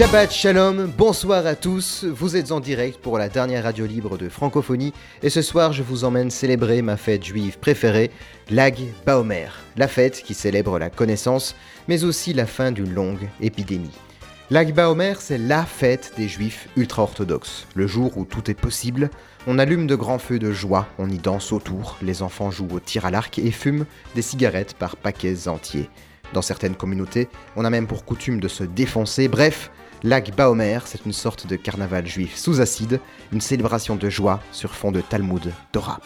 Shabbat Shalom, bonsoir à tous, vous êtes en direct pour la dernière radio libre de francophonie. Et ce soir je vous emmène célébrer ma fête juive préférée, Lag Baomer, la fête qui célèbre la connaissance mais aussi la fin d'une longue épidémie. Lag Baomer c'est la fête des juifs ultra-orthodoxes, le jour où tout est possible, on allume de grands feux de joie, on y danse autour, les enfants jouent au tir à l'arc et fument des cigarettes par paquets entiers. Dans certaines communautés, on a même pour coutume de se défoncer, bref, Lag Baomer, c'est une sorte de carnaval juif sous acide, une célébration de joie sur fond de Talmud Torah.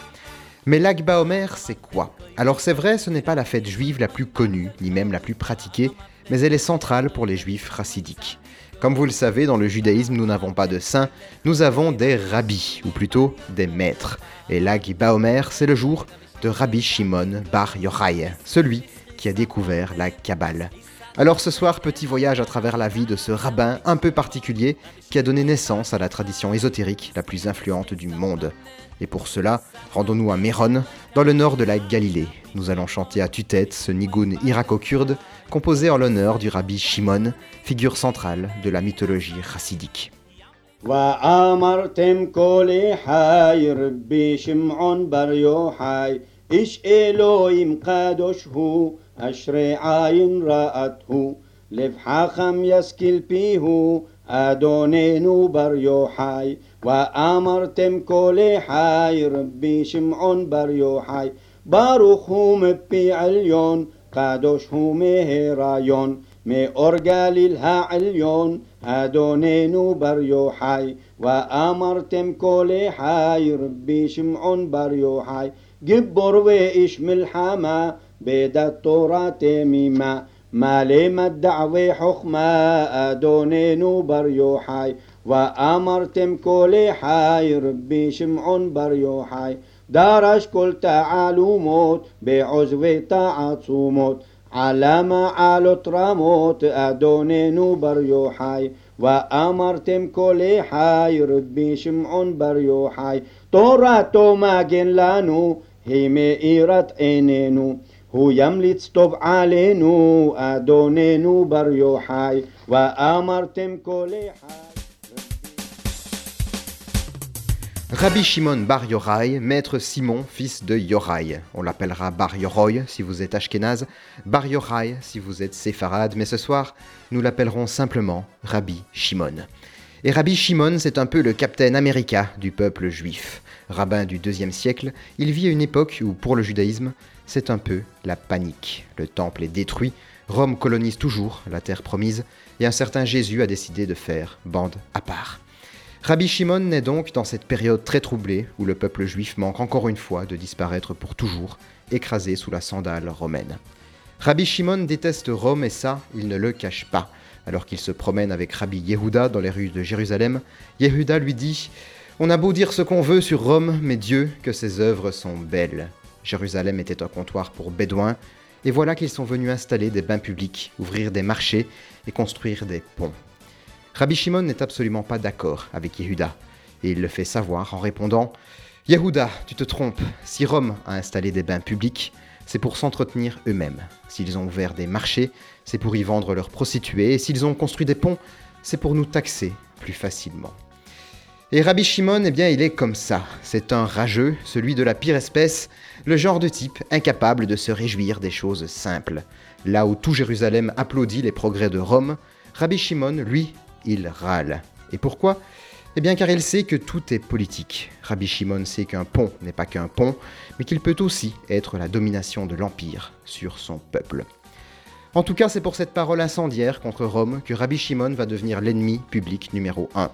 Mais Lag Baomer, c'est quoi? Alors c'est vrai, ce n'est pas la fête juive la plus connue, ni même la plus pratiquée, mais elle est centrale pour les juifs racidiques. Comme vous le savez, dans le judaïsme, nous n'avons pas de saints, nous avons des rabbis, ou plutôt des maîtres. Et Lag Baomer, c'est le jour de Rabbi Shimon Bar Yochai, celui qui a découvert la Kabbale. Alors ce soir, petit voyage à travers la vie de ce rabbin un peu particulier qui a donné naissance à la tradition ésotérique la plus influente du monde. Et pour cela, rendons-nous à Méron, dans le nord de la Galilée. Nous allons chanter à tue-tête ce nigoun irako-kurde composé en l'honneur du rabbi Shimon, figure centrale de la mythologie chassidique. אשרי עין ראתהו, לב חכם ישכיל פיהו, אדוננו בר יוחאי. ואמרתם כל חי, רבי שמעון בר יוחאי, ברוך הוא מפי עליון, קדוש הוא מהיריון, מאור גליל העליון, אדוננו בר יוחאי, ואמרתם כל חי, רבי שמעון בר יוחאי, גיבור ואיש מלחמה, בדת תורה תמימה, מלא מדע וחוכמה, אדוננו בר יוחאי, ואמרתם כל חי, רבי שמעון בר יוחאי, דרש כל תעלומות בעוזבי תעצומות. עלה מעלות רמות אדוננו בר יוחאי ואמרתם כל אחי רבי שמעון בר יוחאי תורתו מגן לנו היא מאירת עינינו. הוא ימליץ טוב עלינו אדוננו בר יוחאי ואמרתם כל אחי Rabbi Shimon Bar Yorai, maître Simon, fils de Yorai. On l'appellera Bar Yoroy si vous êtes ashkénaze, Bar Yorai si vous êtes séfarade, mais ce soir, nous l'appellerons simplement Rabbi Shimon. Et Rabbi Shimon, c'est un peu le Captain America du peuple juif. Rabbin du IIe siècle, il vit à une époque où, pour le judaïsme, c'est un peu la panique. Le temple est détruit, Rome colonise toujours la terre promise, et un certain Jésus a décidé de faire bande à part. Rabbi Shimon naît donc dans cette période très troublée où le peuple juif manque encore une fois de disparaître pour toujours, écrasé sous la sandale romaine. Rabbi Shimon déteste Rome et ça, il ne le cache pas. Alors qu'il se promène avec Rabbi Yehuda dans les rues de Jérusalem, Yehuda lui dit On a beau dire ce qu'on veut sur Rome, mais Dieu, que ses œuvres sont belles. Jérusalem était un comptoir pour bédouins, et voilà qu'ils sont venus installer des bains publics, ouvrir des marchés et construire des ponts. Rabbi Shimon n'est absolument pas d'accord avec Yehuda, et il le fait savoir en répondant Yehuda, tu te trompes, si Rome a installé des bains publics, c'est pour s'entretenir eux-mêmes. S'ils ont ouvert des marchés, c'est pour y vendre leurs prostituées, et s'ils ont construit des ponts, c'est pour nous taxer plus facilement. Et Rabbi Shimon, eh bien, il est comme ça. C'est un rageux, celui de la pire espèce, le genre de type incapable de se réjouir des choses simples. Là où tout Jérusalem applaudit les progrès de Rome, Rabbi Shimon, lui, il râle. Et pourquoi? Eh bien car il sait que tout est politique. Rabbi Shimon sait qu'un pont n'est pas qu'un pont, mais qu'il peut aussi être la domination de l'Empire sur son peuple. En tout cas, c'est pour cette parole incendiaire contre Rome que Rabbi Shimon va devenir l'ennemi public numéro 1.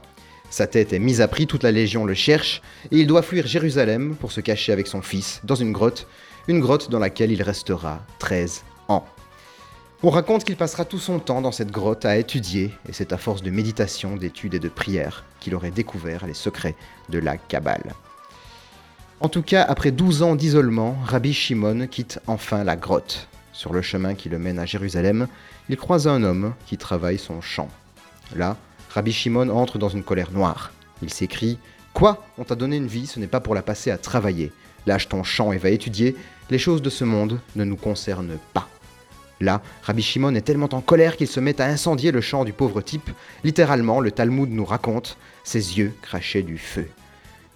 Sa tête est mise à prix, toute la légion le cherche, et il doit fuir Jérusalem pour se cacher avec son fils dans une grotte, une grotte dans laquelle il restera 13 ans. On raconte qu'il passera tout son temps dans cette grotte à étudier, et c'est à force de méditation, d'études et de prières qu'il aurait découvert les secrets de la Kabbale. En tout cas, après 12 ans d'isolement, Rabbi Shimon quitte enfin la grotte. Sur le chemin qui le mène à Jérusalem, il croise un homme qui travaille son champ. Là, Rabbi Shimon entre dans une colère noire. Il s'écrie Quoi? On t'a donné une vie, ce n'est pas pour la passer à travailler. Lâche ton chant et va étudier, les choses de ce monde ne nous concernent pas. Là, Rabbi Shimon est tellement en colère qu'il se met à incendier le champ du pauvre type. Littéralement, le Talmud nous raconte, ses yeux crachaient du feu.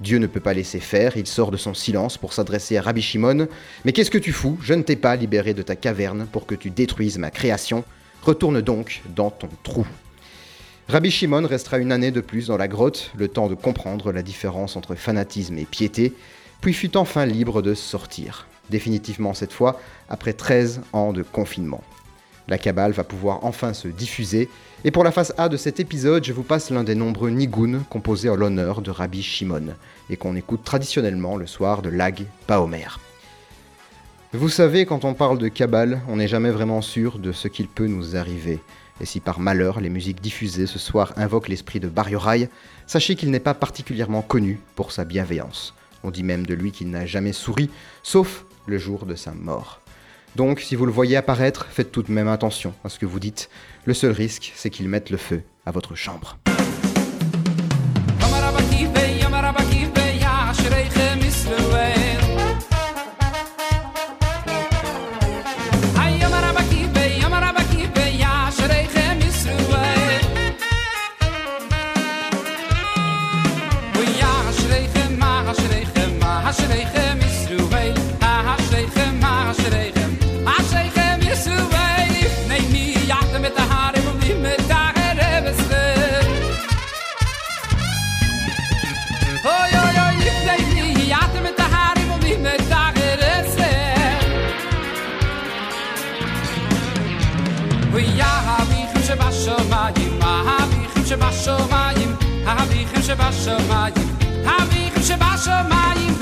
Dieu ne peut pas laisser faire, il sort de son silence pour s'adresser à Rabbi Shimon. Mais qu'est-ce que tu fous? Je ne t'ai pas libéré de ta caverne pour que tu détruises ma création. Retourne donc dans ton trou. Rabbi Shimon restera une année de plus dans la grotte, le temps de comprendre la différence entre fanatisme et piété, puis fut enfin libre de sortir définitivement cette fois, après 13 ans de confinement. La Kabbale va pouvoir enfin se diffuser, et pour la phase A de cet épisode, je vous passe l'un des nombreux nigun composés en l'honneur de Rabbi Shimon, et qu'on écoute traditionnellement le soir de Lag Paomer. Vous savez, quand on parle de Kabbale, on n'est jamais vraiment sûr de ce qu'il peut nous arriver. Et si par malheur les musiques diffusées ce soir invoquent l'esprit de Bar sachez qu'il n'est pas particulièrement connu pour sa bienveillance. On dit même de lui qu'il n'a jamais souri, sauf le jour de sa mort. Donc, si vous le voyez apparaître, faites tout de même attention à ce que vous dites. Le seul risque, c'est qu'il mette le feu à votre chambre. שבשמיים, האביכם שבשמיים, האביכם שבשמיים,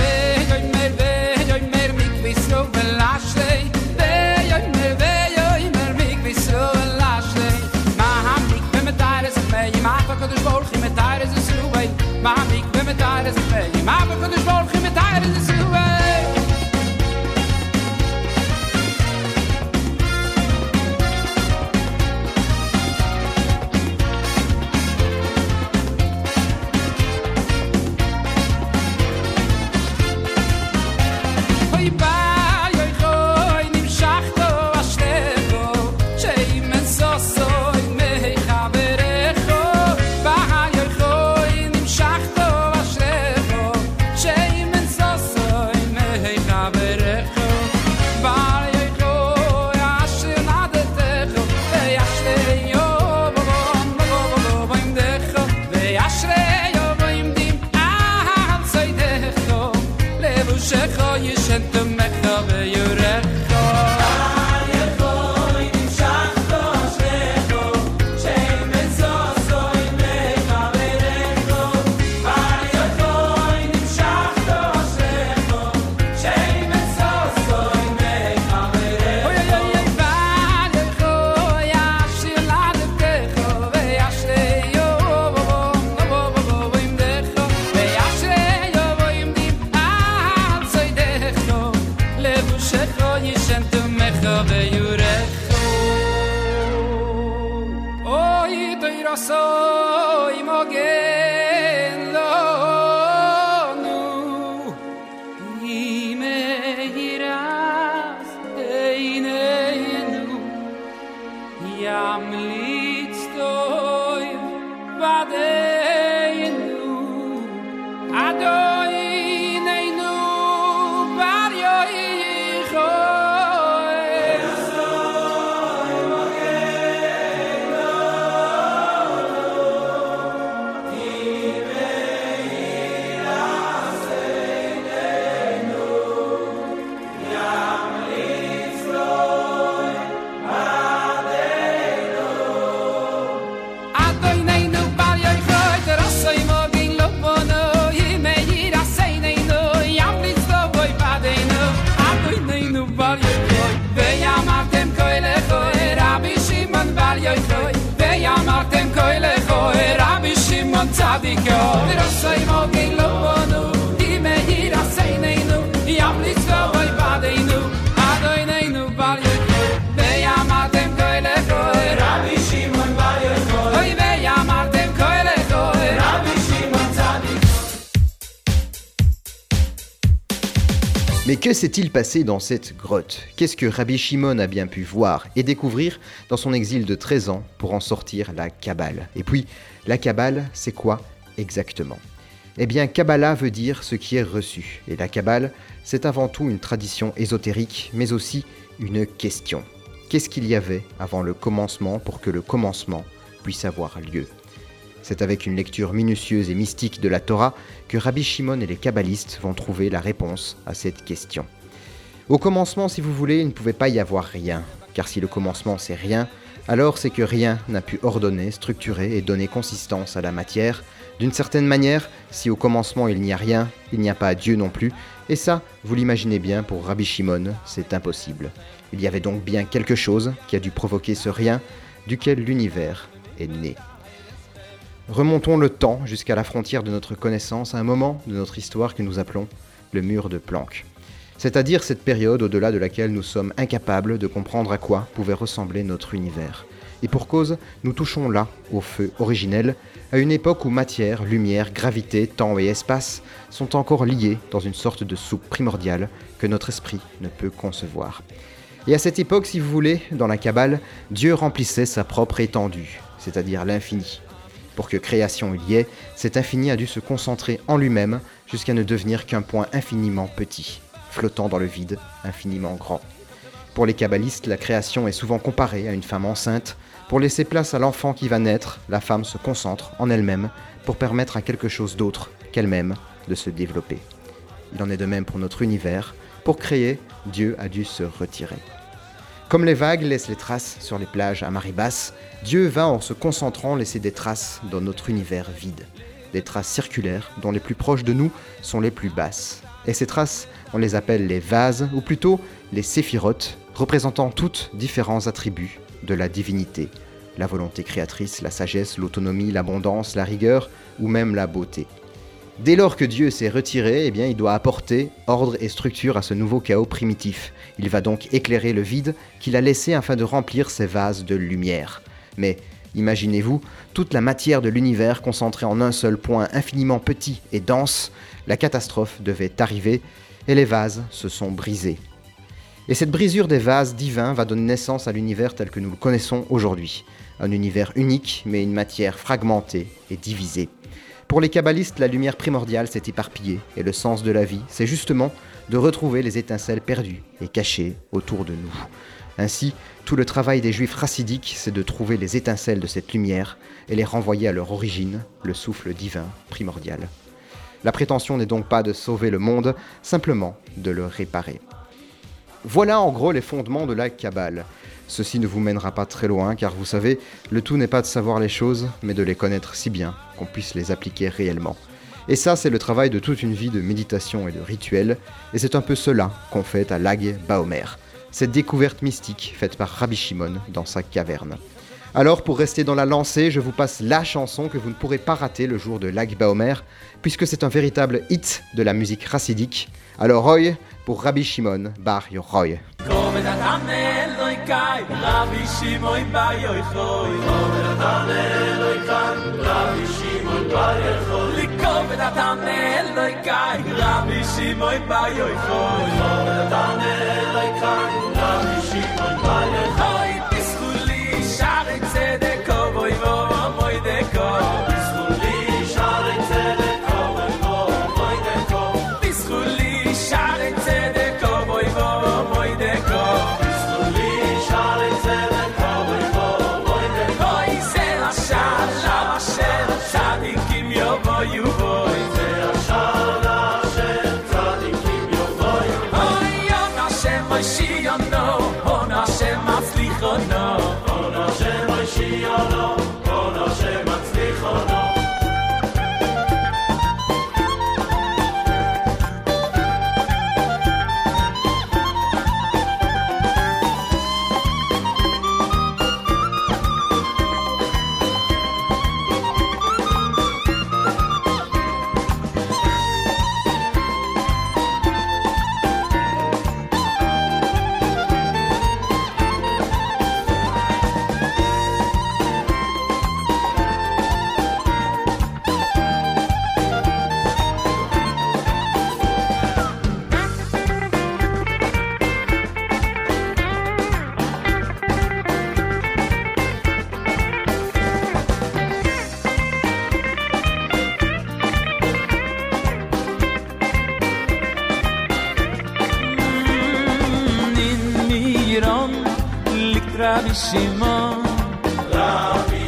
Mais que s'est-il passé dans cette grotte? Qu'est-ce que Rabbi Shimon a bien pu voir et découvrir dans son exil de 13 ans pour en sortir la Kabbale Et puis, la Kabbale, c'est quoi exactement? Eh bien, Kabbalah veut dire ce qui est reçu. Et la Kabbale, c'est avant tout une tradition ésotérique, mais aussi une question. Qu'est-ce qu'il y avait avant le commencement pour que le commencement puisse avoir lieu? C'est avec une lecture minutieuse et mystique de la Torah que Rabbi Shimon et les kabbalistes vont trouver la réponse à cette question. Au commencement, si vous voulez, il ne pouvait pas y avoir rien, car si le commencement c'est rien, alors c'est que rien n'a pu ordonner, structurer et donner consistance à la matière. D'une certaine manière, si au commencement il n'y a rien, il n'y a pas Dieu non plus, et ça, vous l'imaginez bien, pour Rabbi Shimon, c'est impossible. Il y avait donc bien quelque chose qui a dû provoquer ce rien, duquel l'univers est né. Remontons le temps jusqu'à la frontière de notre connaissance, à un moment de notre histoire que nous appelons le mur de Planck. C'est-à-dire cette période au-delà de laquelle nous sommes incapables de comprendre à quoi pouvait ressembler notre univers. Et pour cause, nous touchons là au feu originel, à une époque où matière, lumière, gravité, temps et espace sont encore liés dans une sorte de soupe primordiale que notre esprit ne peut concevoir. Et à cette époque, si vous voulez, dans la Kabbale, Dieu remplissait sa propre étendue, c'est-à-dire l'infini, pour que création il y ait, cet infini a dû se concentrer en lui-même jusqu'à ne devenir qu'un point infiniment petit, flottant dans le vide, infiniment grand. Pour les kabbalistes, la création est souvent comparée à une femme enceinte. Pour laisser place à l'enfant qui va naître, la femme se concentre en elle-même pour permettre à quelque chose d'autre qu'elle-même de se développer. Il en est de même pour notre univers. Pour créer, Dieu a dû se retirer. Comme les vagues laissent les traces sur les plages à marée basse, Dieu va en se concentrant laisser des traces dans notre univers vide. Des traces circulaires dont les plus proches de nous sont les plus basses. Et ces traces, on les appelle les vases, ou plutôt les séphirotes, représentant toutes différents attributs de la divinité. La volonté créatrice, la sagesse, l'autonomie, l'abondance, la rigueur, ou même la beauté. Dès lors que Dieu s'est retiré, eh il doit apporter ordre et structure à ce nouveau chaos primitif. Il va donc éclairer le vide qu'il a laissé afin de remplir ses vases de lumière. Mais imaginez-vous toute la matière de l'univers concentrée en un seul point infiniment petit et dense. La catastrophe devait arriver et les vases se sont brisés. Et cette brisure des vases divins va donner naissance à l'univers tel que nous le connaissons aujourd'hui. Un univers unique, mais une matière fragmentée et divisée. Pour les kabbalistes, la lumière primordiale s'est éparpillée, et le sens de la vie, c'est justement de retrouver les étincelles perdues et cachées autour de nous. Ainsi, tout le travail des juifs racidiques, c'est de trouver les étincelles de cette lumière et les renvoyer à leur origine, le souffle divin primordial. La prétention n'est donc pas de sauver le monde, simplement de le réparer. Voilà en gros les fondements de la Kabbale. Ceci ne vous mènera pas très loin, car vous savez, le tout n'est pas de savoir les choses, mais de les connaître si bien qu'on puisse les appliquer réellement. Et ça, c'est le travail de toute une vie de méditation et de rituel, et c'est un peu cela qu'on fait à Lag Baomer, cette découverte mystique faite par Rabbi Shimon dans sa caverne. Alors, pour rester dans la lancée, je vous passe la chanson que vous ne pourrez pas rater le jour de Lag Baomer, puisque c'est un véritable hit de la musique racidique. Alors, Roy, pour Rabbi Shimon Bar Yochoi. Rabbi Shimon In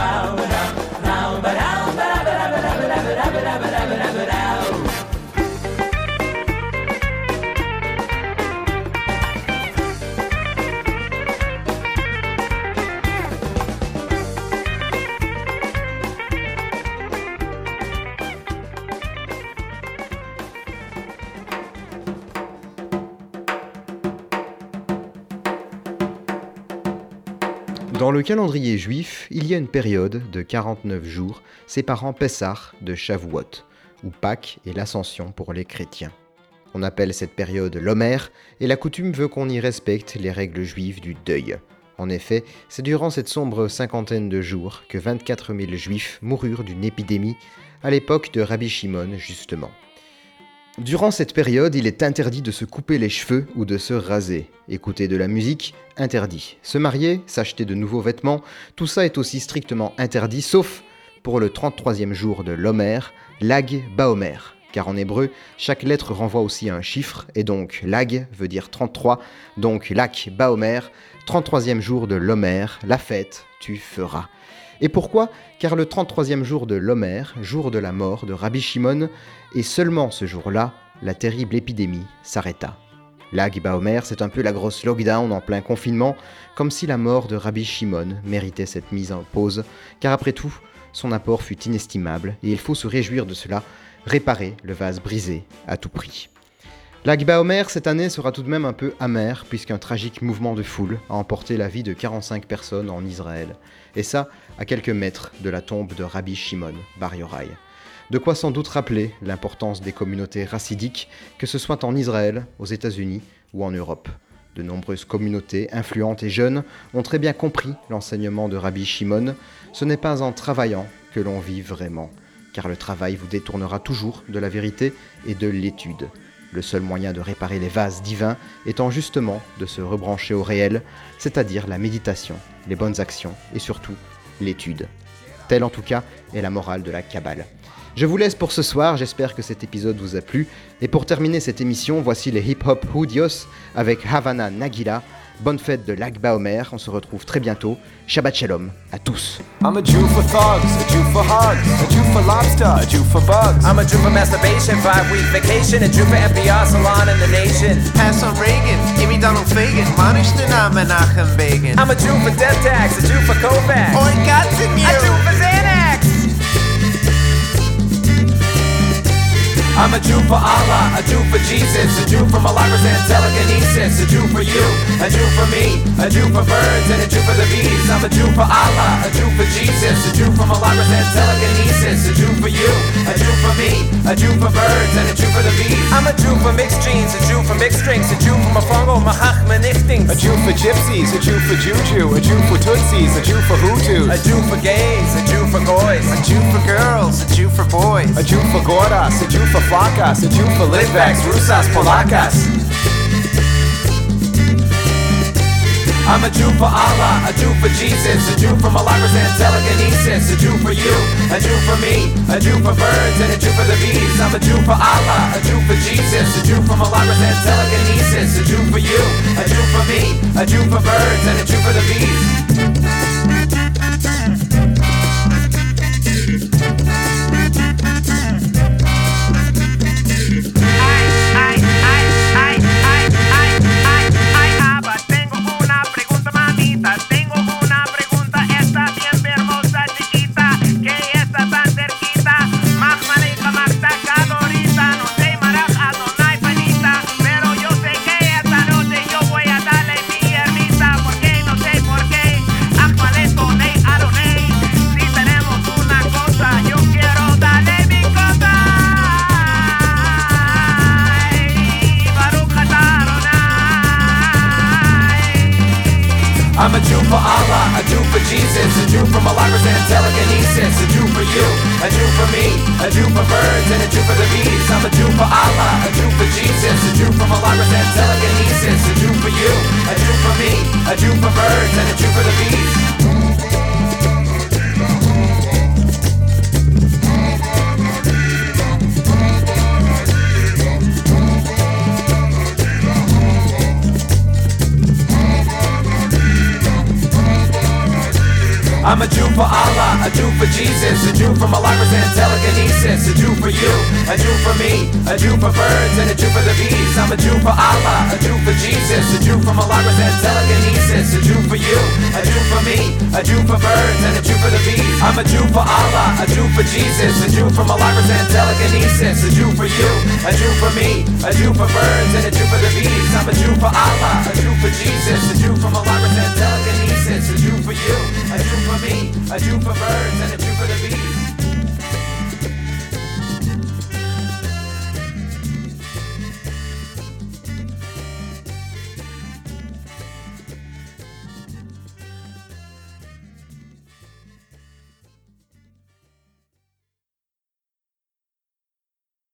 Dans le calendrier juif, il y a une période de 49 jours séparant Pessah de Shavuot, ou Pâques et l'Ascension pour les chrétiens. On appelle cette période l'Homère, et la coutume veut qu'on y respecte les règles juives du deuil. En effet, c'est durant cette sombre cinquantaine de jours que 24 000 juifs moururent d'une épidémie, à l'époque de Rabbi Shimon justement. Durant cette période, il est interdit de se couper les cheveux ou de se raser. Écouter de la musique, interdit. Se marier, s'acheter de nouveaux vêtements, tout ça est aussi strictement interdit, sauf pour le 33e jour de l'Homère, Lag Baomer. Car en hébreu, chaque lettre renvoie aussi à un chiffre, et donc Lag veut dire 33, donc Lak Baomer, 33e jour de l'Homère, la fête, tu feras. Et pourquoi Car le 33e jour de l'Homère, jour de la mort de Rabbi Shimon, et seulement ce jour-là, la terrible épidémie s'arrêta. Lag Baomer, c'est un peu la grosse lockdown en plein confinement, comme si la mort de Rabbi Shimon méritait cette mise en pause, car après tout, son apport fut inestimable, et il faut se réjouir de cela, réparer le vase brisé à tout prix. Lag Baomer cette année sera tout de même un peu amer, puisqu'un tragique mouvement de foule a emporté la vie de 45 personnes en Israël, et ça à quelques mètres de la tombe de Rabbi Shimon Bar Yochai. De quoi sans doute rappeler l'importance des communautés racidiques, que ce soit en Israël, aux États-Unis ou en Europe. De nombreuses communautés influentes et jeunes ont très bien compris l'enseignement de Rabbi Shimon. Ce n'est pas en travaillant que l'on vit vraiment, car le travail vous détournera toujours de la vérité et de l'étude. Le seul moyen de réparer les vases divins étant justement de se rebrancher au réel, c'est-à-dire la méditation, les bonnes actions et surtout l'étude. Telle en tout cas est la morale de la Kabbale. Je vous laisse pour ce soir, j'espère que cet épisode vous a plu. Et pour terminer cette émission, voici les Hip Hop Houdios avec Havana Nagila. Bonne fête de Lag Baomer, on se retrouve très bientôt. Shabbat Shalom à tous. I'm a Jew for thugs, a Jew for hugs, a Jew for lobster, a Jew for bugs. I'm a Jew for masturbation, five week vacation, a Jew for NPR salon in the nation. Pass on Reagan, give me Donald Fagan, Manish Nana Menachem Begin. I'm a Jew for death tax, a Jew for Kovac. Oi, got to A Jew for I'm a Jew for Allah, a Jew for Jesus, a Jew for Malacca's and telekinesis, a Jew for you, a Jew for me, a Jew for birds, and a Jew for the bees. I'm a Jew for Allah, a Jew for Jesus, a Jew for Malacca's and telekinesis, a Jew for you, a Jew for me, a Jew for birds, and a Jew for the bees. I'm a Jew for mixed genes, a Jew for mixed drinks, a Jew for Mafongo, Mahachma Nichtings. A Jew for gypsies, a Jew for juju, a Jew for tootsies, a Jew for hutus. A Jew for gays, a Jew for goys, A Jew for girls, a Jew for boys. A Jew for gordas, a Jew for flacas, Jew for Litvaks, Rusas, Polacas. I'm a Jew for Allah, a Jew for Jesus, a Jew for Malacca's and telekinesis, a Jew for you, a Jew for me, a Jew for birds, and a Jew for the bees. I'm a Jew for Allah, a Jew for Jesus, a Jew for Malacca's and telekinesis, a Jew for you, a Jew for me, a Jew for birds, and a Jew for the bees. I'm a Jew for Allah, a Jew for Jesus, a Jew for Malacca's and telekinesis, a Jew for you, a Jew for me, a Jew for birds, and a Jew for the bees. I'm a Jew for Allah, a Jew for Jesus, a Jew for Malacca's and telekinesis, a Jew for you, a Jew for me, a Jew for birds, and a Jew for the bees. I'm a Jew for Allah, a Jew for Jesus, a Jew for Malacca's and telekinesis, a Jew for you, a Jew for me, a Jew for birds, and a Jew for the bees. I'm a Jew for Allah, a Jew for Jesus, a Jew for Malacca's and telekinesis, a Jew for you, a Jew for me, a Jew for birds, and a Jew for the bees. I'm a Jew for Allah, a Jew for Jesus, a Jew for Malacca's and telekinesis, a Jew for you, a Jew for me, a Jew for birds, and a Jew for the bees. I'm a Jew for Allah, a Jew for Jesus, a Jew for Malacca's and telekinesis, a Jew for you, a do for me, a do for birds, and a do for the bees.